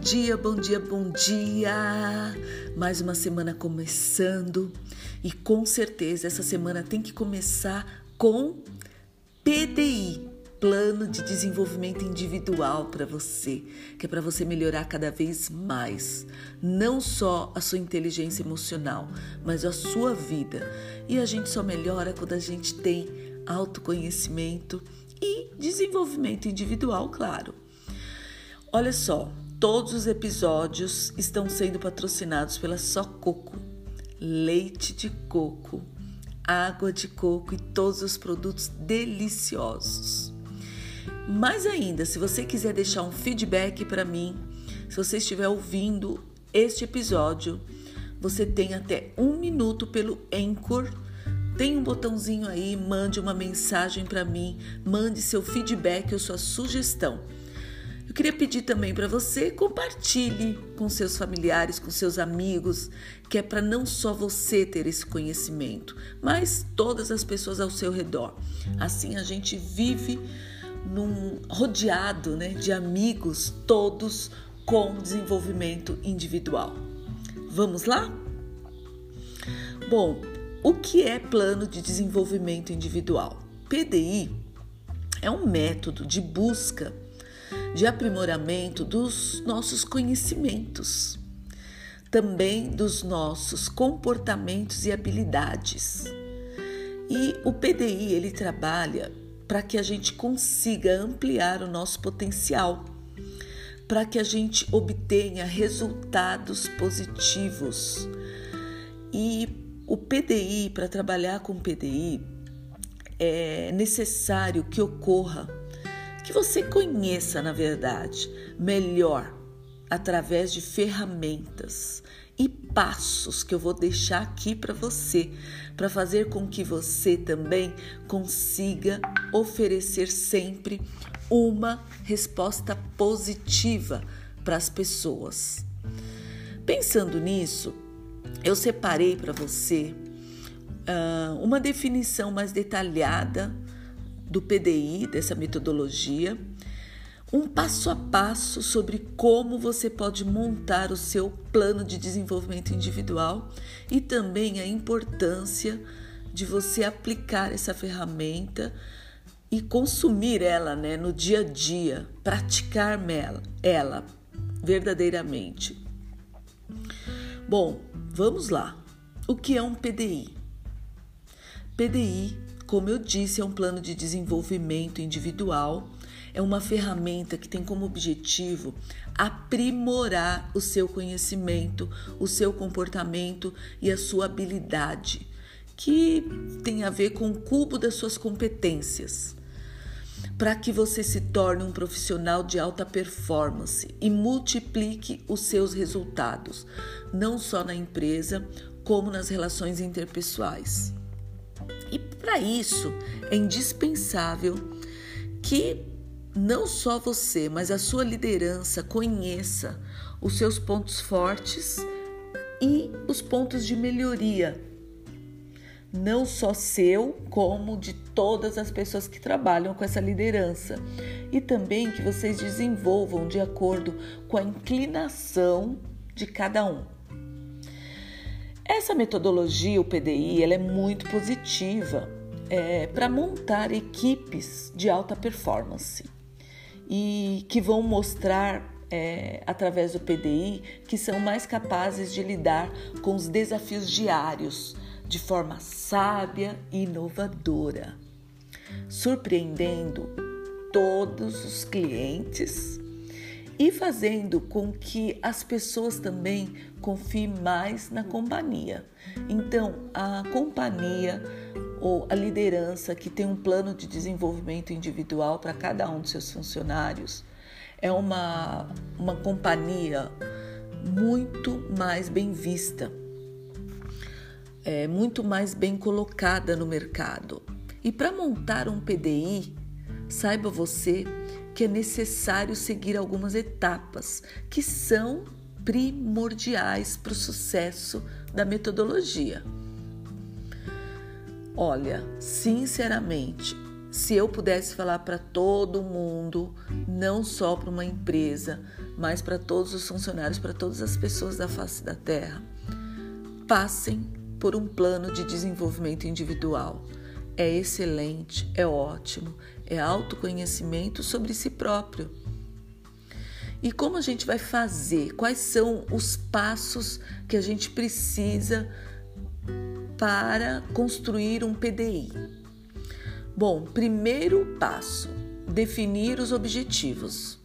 dia, bom dia, bom dia! Mais uma semana começando e com certeza essa semana tem que começar com PDI Plano de Desenvolvimento Individual para você, que é para você melhorar cada vez mais, não só a sua inteligência emocional, mas a sua vida. E a gente só melhora quando a gente tem autoconhecimento e desenvolvimento individual, claro. Olha só, todos os episódios estão sendo patrocinados pela Só Coco, leite de coco, água de coco e todos os produtos deliciosos. Mais ainda, se você quiser deixar um feedback para mim, se você estiver ouvindo este episódio, você tem até um minuto pelo Anchor. Tem um botãozinho aí, mande uma mensagem para mim, mande seu feedback ou sua sugestão. Eu queria pedir também para você compartilhe com seus familiares, com seus amigos, que é para não só você ter esse conhecimento, mas todas as pessoas ao seu redor. Assim a gente vive num rodeado, né, de amigos, todos com desenvolvimento individual. Vamos lá? Bom, o que é plano de desenvolvimento individual? PDI é um método de busca de aprimoramento dos nossos conhecimentos, também dos nossos comportamentos e habilidades. E o PDI ele trabalha para que a gente consiga ampliar o nosso potencial, para que a gente obtenha resultados positivos. E o PDI, para trabalhar com PDI, é necessário que ocorra que você conheça, na verdade, melhor através de ferramentas e passos que eu vou deixar aqui para você, para fazer com que você também consiga oferecer sempre uma resposta positiva para as pessoas. Pensando nisso, eu separei para você uh, uma definição mais detalhada do PDI, dessa metodologia, um passo a passo sobre como você pode montar o seu plano de desenvolvimento individual e também a importância de você aplicar essa ferramenta e consumir ela né, no dia a dia, praticar ela, verdadeiramente. Bom, vamos lá. O que é um PDI? PDI como eu disse, é um plano de desenvolvimento individual, é uma ferramenta que tem como objetivo aprimorar o seu conhecimento, o seu comportamento e a sua habilidade, que tem a ver com o cubo das suas competências para que você se torne um profissional de alta performance e multiplique os seus resultados, não só na empresa, como nas relações interpessoais. E para isso é indispensável que não só você, mas a sua liderança conheça os seus pontos fortes e os pontos de melhoria. Não só seu, como de todas as pessoas que trabalham com essa liderança. E também que vocês desenvolvam de acordo com a inclinação de cada um. Essa metodologia, o PDI, ela é muito positiva é, para montar equipes de alta performance e que vão mostrar é, através do PDI que são mais capazes de lidar com os desafios diários de forma sábia e inovadora, surpreendendo todos os clientes e fazendo com que as pessoas também confiem mais na companhia. Então, a companhia ou a liderança que tem um plano de desenvolvimento individual para cada um dos seus funcionários é uma, uma companhia muito mais bem vista, é muito mais bem colocada no mercado. E para montar um PDI, saiba você que é necessário seguir algumas etapas que são primordiais para o sucesso da metodologia. Olha, sinceramente, se eu pudesse falar para todo mundo, não só para uma empresa, mas para todos os funcionários, para todas as pessoas da face da terra. Passem por um plano de desenvolvimento individual. É excelente, é ótimo, é autoconhecimento sobre si próprio. E como a gente vai fazer? Quais são os passos que a gente precisa para construir um PDI? Bom, primeiro passo: definir os objetivos.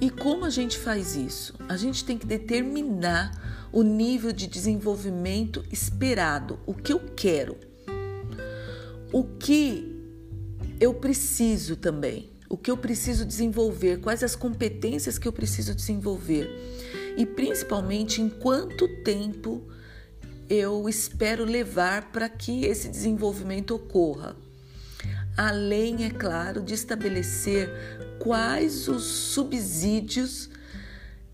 E como a gente faz isso? A gente tem que determinar o nível de desenvolvimento esperado, o que eu quero, o que eu preciso também, o que eu preciso desenvolver, quais as competências que eu preciso desenvolver e principalmente em quanto tempo eu espero levar para que esse desenvolvimento ocorra. Além, é claro, de estabelecer quais os subsídios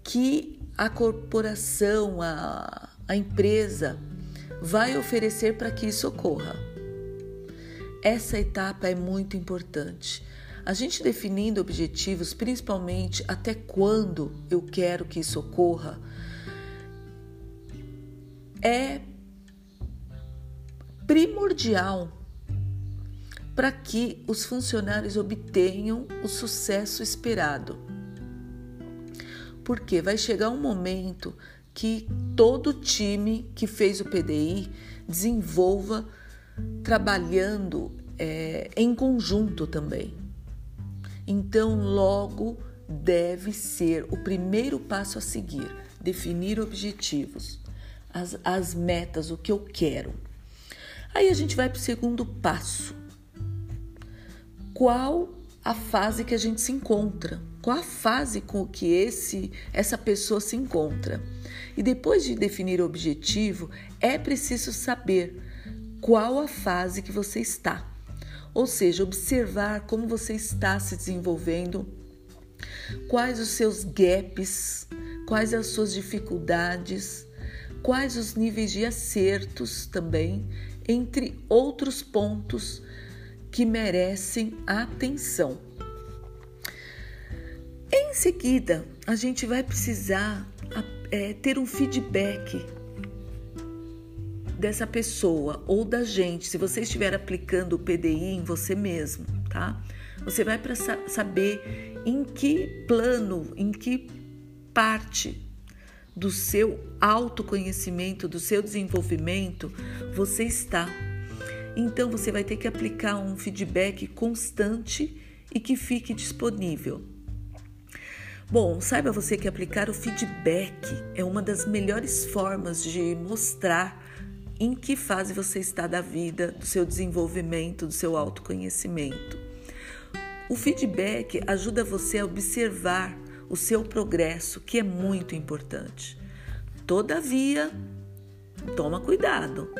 que a corporação, a, a empresa vai oferecer para que isso ocorra. Essa etapa é muito importante. A gente definindo objetivos, principalmente até quando eu quero que isso ocorra, é primordial para que os funcionários obtenham o sucesso esperado. Porque vai chegar um momento que todo time que fez o PDI desenvolva trabalhando é, em conjunto também. Então, logo deve ser o primeiro passo a seguir: definir objetivos, as, as metas, o que eu quero. Aí a gente vai para o segundo passo. Qual a fase que a gente se encontra? Qual a fase com que esse essa pessoa se encontra? E depois de definir o objetivo, é preciso saber qual a fase que você está. Ou seja, observar como você está se desenvolvendo, quais os seus gaps, quais as suas dificuldades, quais os níveis de acertos também, entre outros pontos que merecem atenção. Em seguida, a gente vai precisar é, ter um feedback dessa pessoa ou da gente, se você estiver aplicando o PDI em você mesmo, tá? Você vai para saber em que plano, em que parte do seu autoconhecimento, do seu desenvolvimento você está. Então você vai ter que aplicar um feedback constante e que fique disponível. Bom, saiba você que aplicar o feedback é uma das melhores formas de mostrar em que fase você está da vida, do seu desenvolvimento, do seu autoconhecimento. O feedback ajuda você a observar o seu progresso, que é muito importante. Todavia, toma cuidado.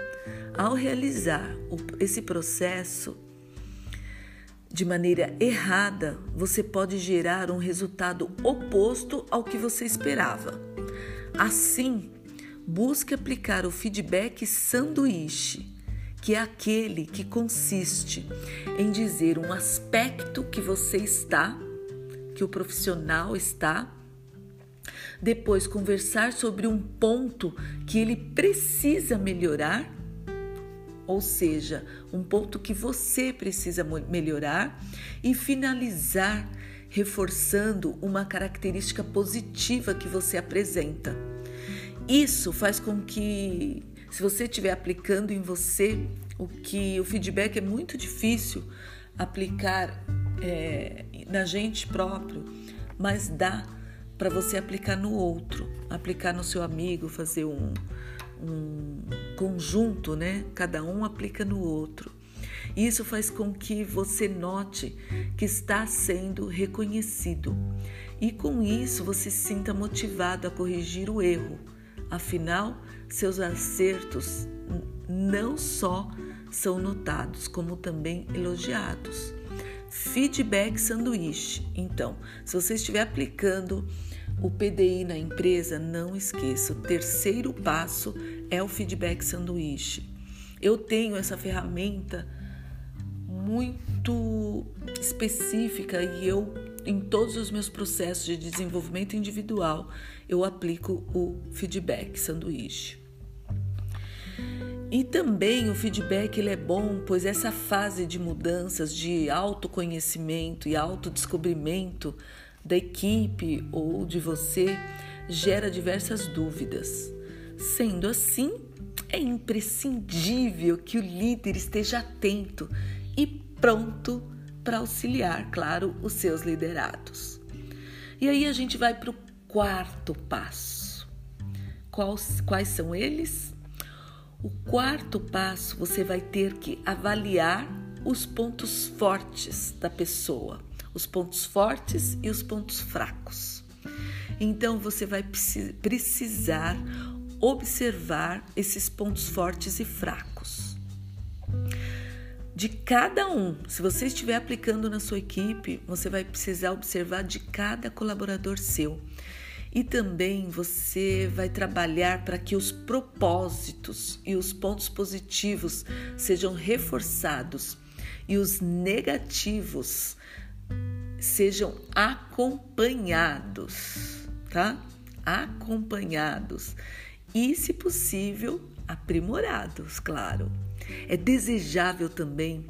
Ao realizar esse processo de maneira errada, você pode gerar um resultado oposto ao que você esperava. Assim, busque aplicar o feedback sanduíche, que é aquele que consiste em dizer um aspecto que você está, que o profissional está, depois conversar sobre um ponto que ele precisa melhorar, ou seja, um ponto que você precisa melhorar, e finalizar reforçando uma característica positiva que você apresenta. Isso faz com que, se você estiver aplicando em você, o que o feedback é muito difícil aplicar é, na gente próprio, mas dá para você aplicar no outro, aplicar no seu amigo, fazer um, um conjunto, né? Cada um aplica no outro. Isso faz com que você note que está sendo reconhecido e com isso você se sinta motivado a corrigir o erro Afinal, seus acertos não só são notados, como também elogiados. Feedback sanduíche. Então, se você estiver aplicando o PDI na empresa, não esqueça, o terceiro passo é o feedback sanduíche. Eu tenho essa ferramenta muito específica e eu em todos os meus processos de desenvolvimento individual, eu aplico o feedback sanduíche. E também o feedback ele é bom, pois essa fase de mudanças, de autoconhecimento e autodescobrimento da equipe ou de você gera diversas dúvidas. Sendo assim, é imprescindível que o líder esteja atento e pronto para auxiliar, claro, os seus liderados. E aí a gente vai para o quarto passo. Quais, quais são eles? O quarto passo você vai ter que avaliar os pontos fortes da pessoa, os pontos fortes e os pontos fracos. Então você vai precisar observar esses pontos fortes e fracos. De cada um, se você estiver aplicando na sua equipe, você vai precisar observar de cada colaborador seu. E também você vai trabalhar para que os propósitos e os pontos positivos sejam reforçados e os negativos sejam acompanhados, tá? Acompanhados e, se possível, aprimorados, claro. É desejável também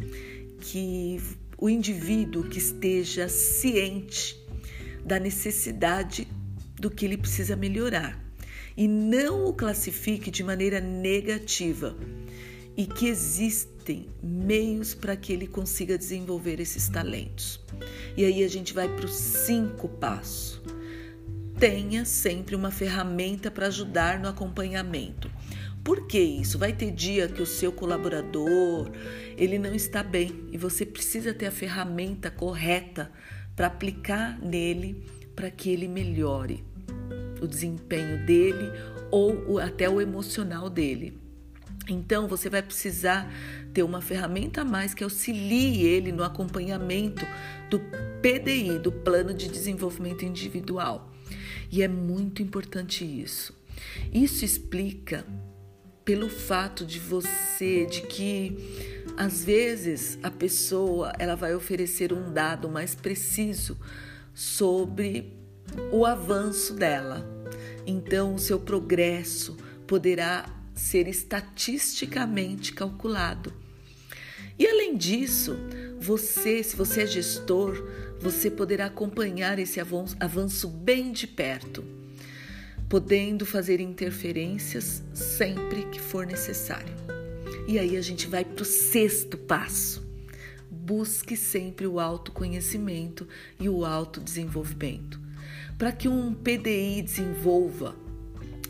que o indivíduo que esteja ciente da necessidade do que ele precisa melhorar e não o classifique de maneira negativa e que existem meios para que ele consiga desenvolver esses talentos. E aí a gente vai para o cinco passo. Tenha sempre uma ferramenta para ajudar no acompanhamento. Por que isso? Vai ter dia que o seu colaborador ele não está bem e você precisa ter a ferramenta correta para aplicar nele para que ele melhore o desempenho dele ou até o emocional dele. Então você vai precisar ter uma ferramenta a mais que auxilie ele no acompanhamento do PDI, do Plano de Desenvolvimento Individual. E é muito importante isso. Isso explica pelo fato de você, de que às vezes a pessoa ela vai oferecer um dado mais preciso sobre o avanço dela. Então, o seu progresso poderá ser estatisticamente calculado. E além disso, você, se você é gestor, você poderá acompanhar esse avanço bem de perto, podendo fazer interferências sempre que for necessário. E aí a gente vai para o sexto passo. Busque sempre o autoconhecimento e o autodesenvolvimento. Para que um PDI desenvolva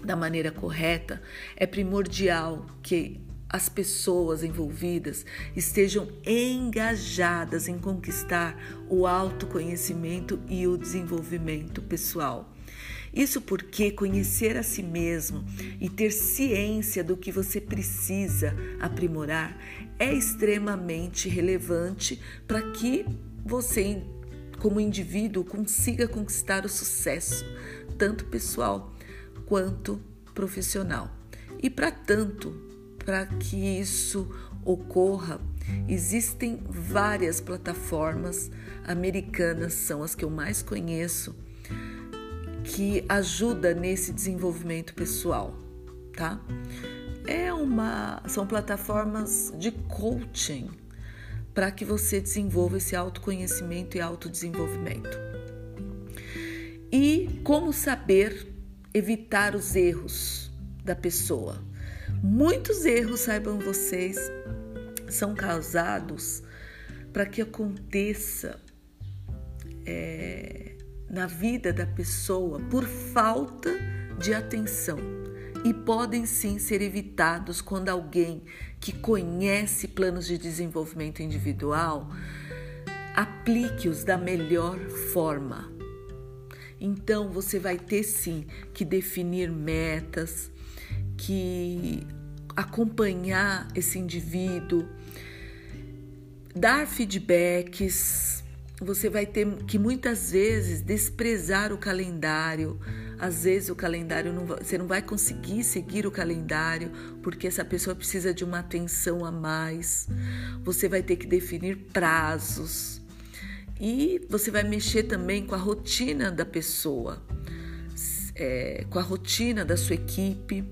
da maneira correta, é primordial que as pessoas envolvidas estejam engajadas em conquistar o autoconhecimento e o desenvolvimento pessoal. Isso porque conhecer a si mesmo e ter ciência do que você precisa aprimorar é extremamente relevante para que você como indivíduo consiga conquistar o sucesso, tanto pessoal quanto profissional. E para tanto, para que isso ocorra, existem várias plataformas americanas, são as que eu mais conheço, que ajuda nesse desenvolvimento pessoal, tá? É uma, são plataformas de coaching para que você desenvolva esse autoconhecimento e autodesenvolvimento. E como saber evitar os erros da pessoa? Muitos erros, saibam vocês, são causados para que aconteça é, na vida da pessoa por falta de atenção e podem sim ser evitados quando alguém que conhece planos de desenvolvimento individual aplique-os da melhor forma. Então você vai ter sim que definir metas, que acompanhar esse indivíduo, dar feedbacks. Você vai ter que muitas vezes desprezar o calendário, às vezes o calendário não vai, você não vai conseguir seguir o calendário porque essa pessoa precisa de uma atenção a mais. Você vai ter que definir prazos. E você vai mexer também com a rotina da pessoa, é, com a rotina da sua equipe.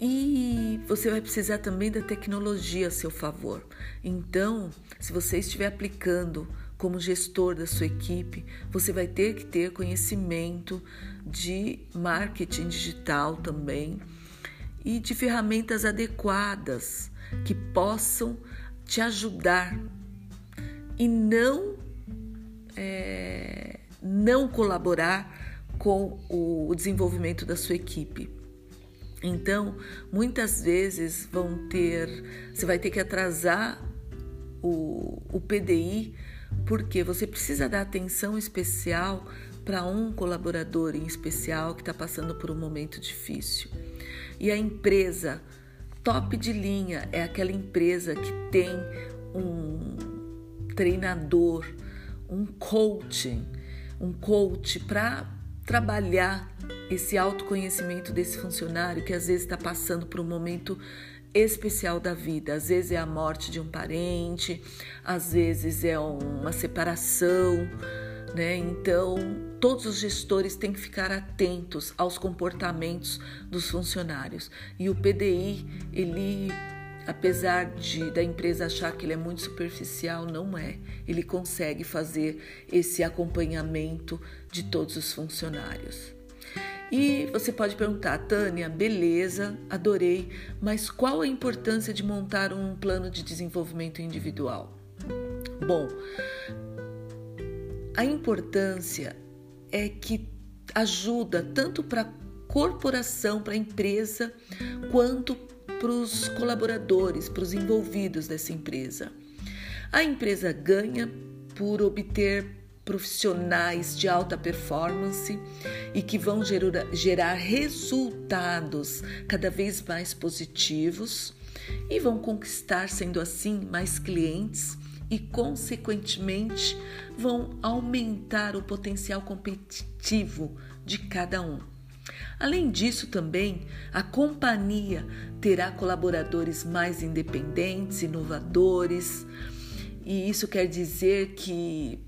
E você vai precisar também da tecnologia a seu favor. Então, se você estiver aplicando como gestor da sua equipe, você vai ter que ter conhecimento de marketing digital também e de ferramentas adequadas que possam te ajudar e não é, não colaborar com o desenvolvimento da sua equipe. Então, muitas vezes vão ter, você vai ter que atrasar o, o PDI porque você precisa dar atenção especial para um colaborador em especial que está passando por um momento difícil. E a empresa top de linha é aquela empresa que tem um treinador, um coaching, um coach para trabalhar esse autoconhecimento desse funcionário que às vezes está passando por um momento especial da vida. Às vezes é a morte de um parente, às vezes é uma separação, né? Então, todos os gestores têm que ficar atentos aos comportamentos dos funcionários. E o PDI, ele apesar de da empresa achar que ele é muito superficial, não é. Ele consegue fazer esse acompanhamento de todos os funcionários. E você pode perguntar, Tânia, beleza, adorei, mas qual a importância de montar um plano de desenvolvimento individual? Bom, a importância é que ajuda tanto para a corporação, para a empresa, quanto para os colaboradores, para os envolvidos dessa empresa. A empresa ganha por obter profissionais de alta performance e que vão gerar resultados cada vez mais positivos e vão conquistar, sendo assim, mais clientes e, consequentemente, vão aumentar o potencial competitivo de cada um. Além disso, também a companhia terá colaboradores mais independentes, inovadores, e isso quer dizer que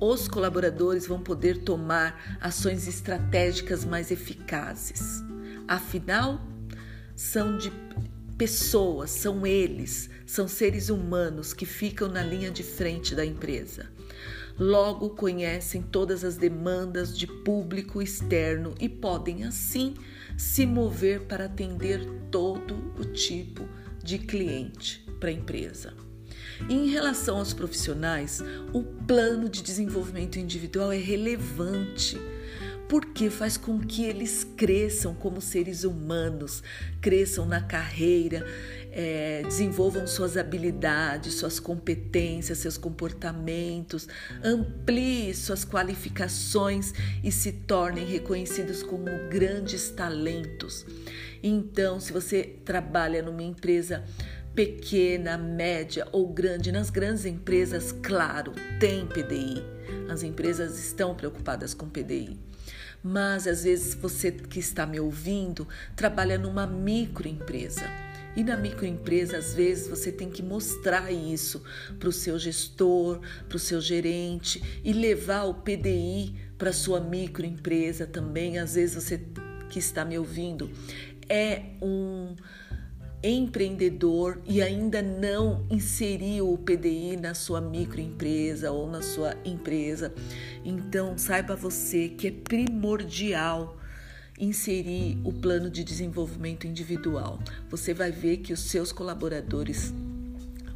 os colaboradores vão poder tomar ações estratégicas mais eficazes. Afinal, são de pessoas, são eles, são seres humanos que ficam na linha de frente da empresa. Logo conhecem todas as demandas de público externo e podem assim se mover para atender todo o tipo de cliente para a empresa. E em relação aos profissionais, o plano de desenvolvimento individual é relevante porque faz com que eles cresçam como seres humanos, cresçam na carreira, é, desenvolvam suas habilidades, suas competências, seus comportamentos, ampliem suas qualificações e se tornem reconhecidos como grandes talentos. Então, se você trabalha numa empresa pequena, média ou grande. Nas grandes empresas, claro, tem PDI. As empresas estão preocupadas com PDI. Mas às vezes você que está me ouvindo trabalha numa microempresa. E na microempresa, às vezes, você tem que mostrar isso para o seu gestor, para o seu gerente e levar o PDI para sua microempresa também. Às vezes, você que está me ouvindo é um empreendedor e ainda não inseriu o PDI na sua microempresa ou na sua empresa. Então, saiba você que é primordial inserir o plano de desenvolvimento individual. Você vai ver que os seus colaboradores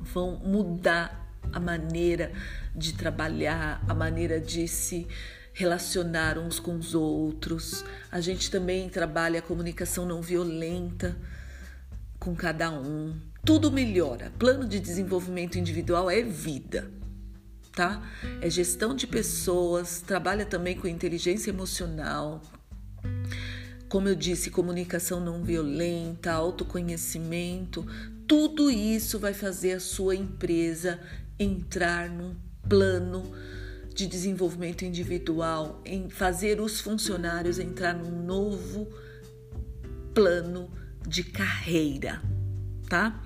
vão mudar a maneira de trabalhar, a maneira de se relacionar uns com os outros. A gente também trabalha a comunicação não violenta com cada um. Tudo melhora. Plano de desenvolvimento individual é vida, tá? É gestão de pessoas, trabalha também com inteligência emocional. Como eu disse, comunicação não violenta, autoconhecimento, tudo isso vai fazer a sua empresa entrar num plano de desenvolvimento individual, em fazer os funcionários entrar num novo plano de carreira, tá?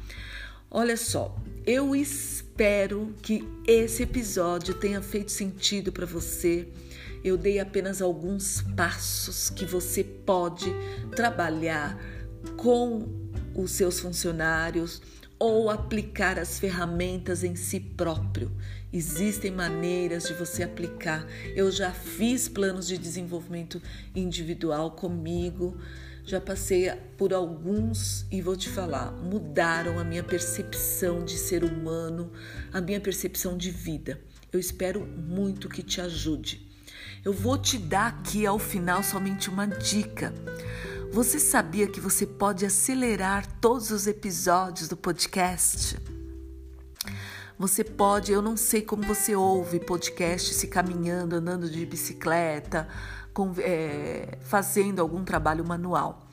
Olha só, Eu espero que esse episódio tenha feito sentido para você. Eu dei apenas alguns passos que você pode trabalhar com os seus funcionários ou aplicar as ferramentas em si próprio. Existem maneiras de você aplicar. Eu já fiz planos de desenvolvimento individual comigo, já passei por alguns e vou te falar, mudaram a minha percepção de ser humano, a minha percepção de vida. Eu espero muito que te ajude. Eu vou te dar aqui ao final somente uma dica. Você sabia que você pode acelerar todos os episódios do podcast? Você pode, eu não sei como você ouve podcast se caminhando, andando de bicicleta, é, fazendo algum trabalho manual.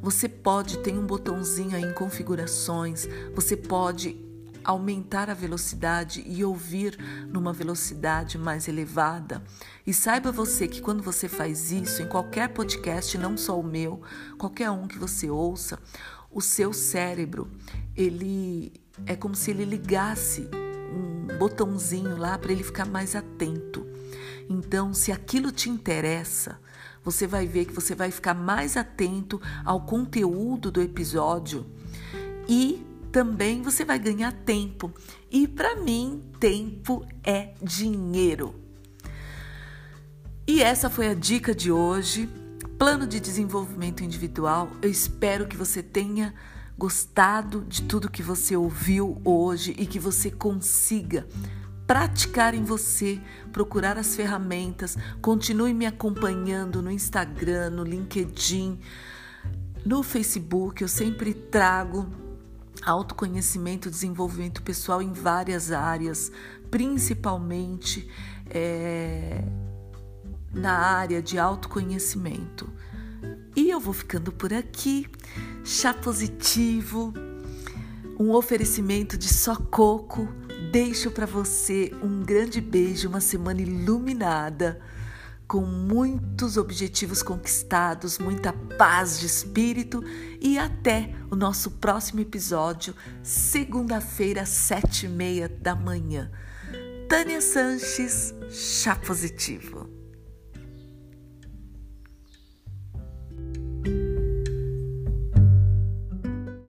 Você pode, tem um botãozinho aí em configurações, você pode aumentar a velocidade e ouvir numa velocidade mais elevada. E saiba você que quando você faz isso, em qualquer podcast, não só o meu, qualquer um que você ouça, o seu cérebro, ele é como se ele ligasse um botãozinho lá para ele ficar mais atento. Então, se aquilo te interessa, você vai ver que você vai ficar mais atento ao conteúdo do episódio e também você vai ganhar tempo. E para mim, tempo é dinheiro. E essa foi a dica de hoje. Plano de desenvolvimento individual. Eu espero que você tenha gostado de tudo que você ouviu hoje e que você consiga praticar em você, procurar as ferramentas. Continue me acompanhando no Instagram, no LinkedIn, no Facebook. Eu sempre trago autoconhecimento, desenvolvimento pessoal em várias áreas, principalmente é, na área de autoconhecimento. E eu vou ficando por aqui. Chá positivo, um oferecimento de só coco. Deixo para você um grande beijo, uma semana iluminada, com muitos objetivos conquistados, muita paz de espírito e até o nosso próximo episódio, segunda-feira, sete e meia da manhã. Tânia Sanches, Chá Positivo.